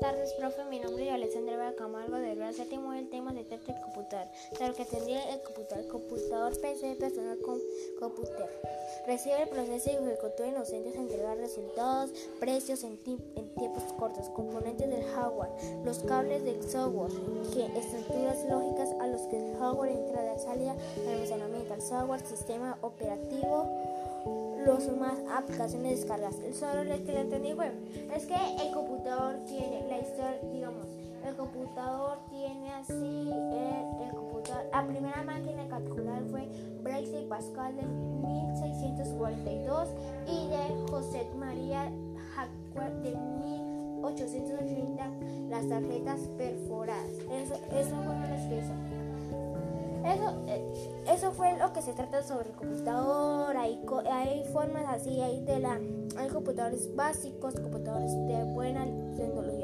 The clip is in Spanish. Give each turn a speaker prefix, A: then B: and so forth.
A: tardes, profe. Mi nombre es Alexandra Camargo de grado séptimo. El tema de texto y computador. Claro que tendría el computador, computador PC, personal con computer. Recibe el proceso y ejecuta inocentes a entregar resultados, precios en, en, tiempos cortos, componentes del hardware, los cables del software, que estructuras lógicas a los que el hardware entrada, salida, almacenamiento, al software, sistema operativo los más aplicaciones descargas. El solo el que le entendí fue, es que el la primera máquina de calcular fue Blaise Pascal de 1642 y de José María Jacquard de 1880 las tarjetas perforadas. Eso, eso fueron las que hizo. Eso, eh, eso fue lo que se trata sobre el computador. Hay, hay formas así, hay de la, hay computadores básicos, computadores de buena tecnología.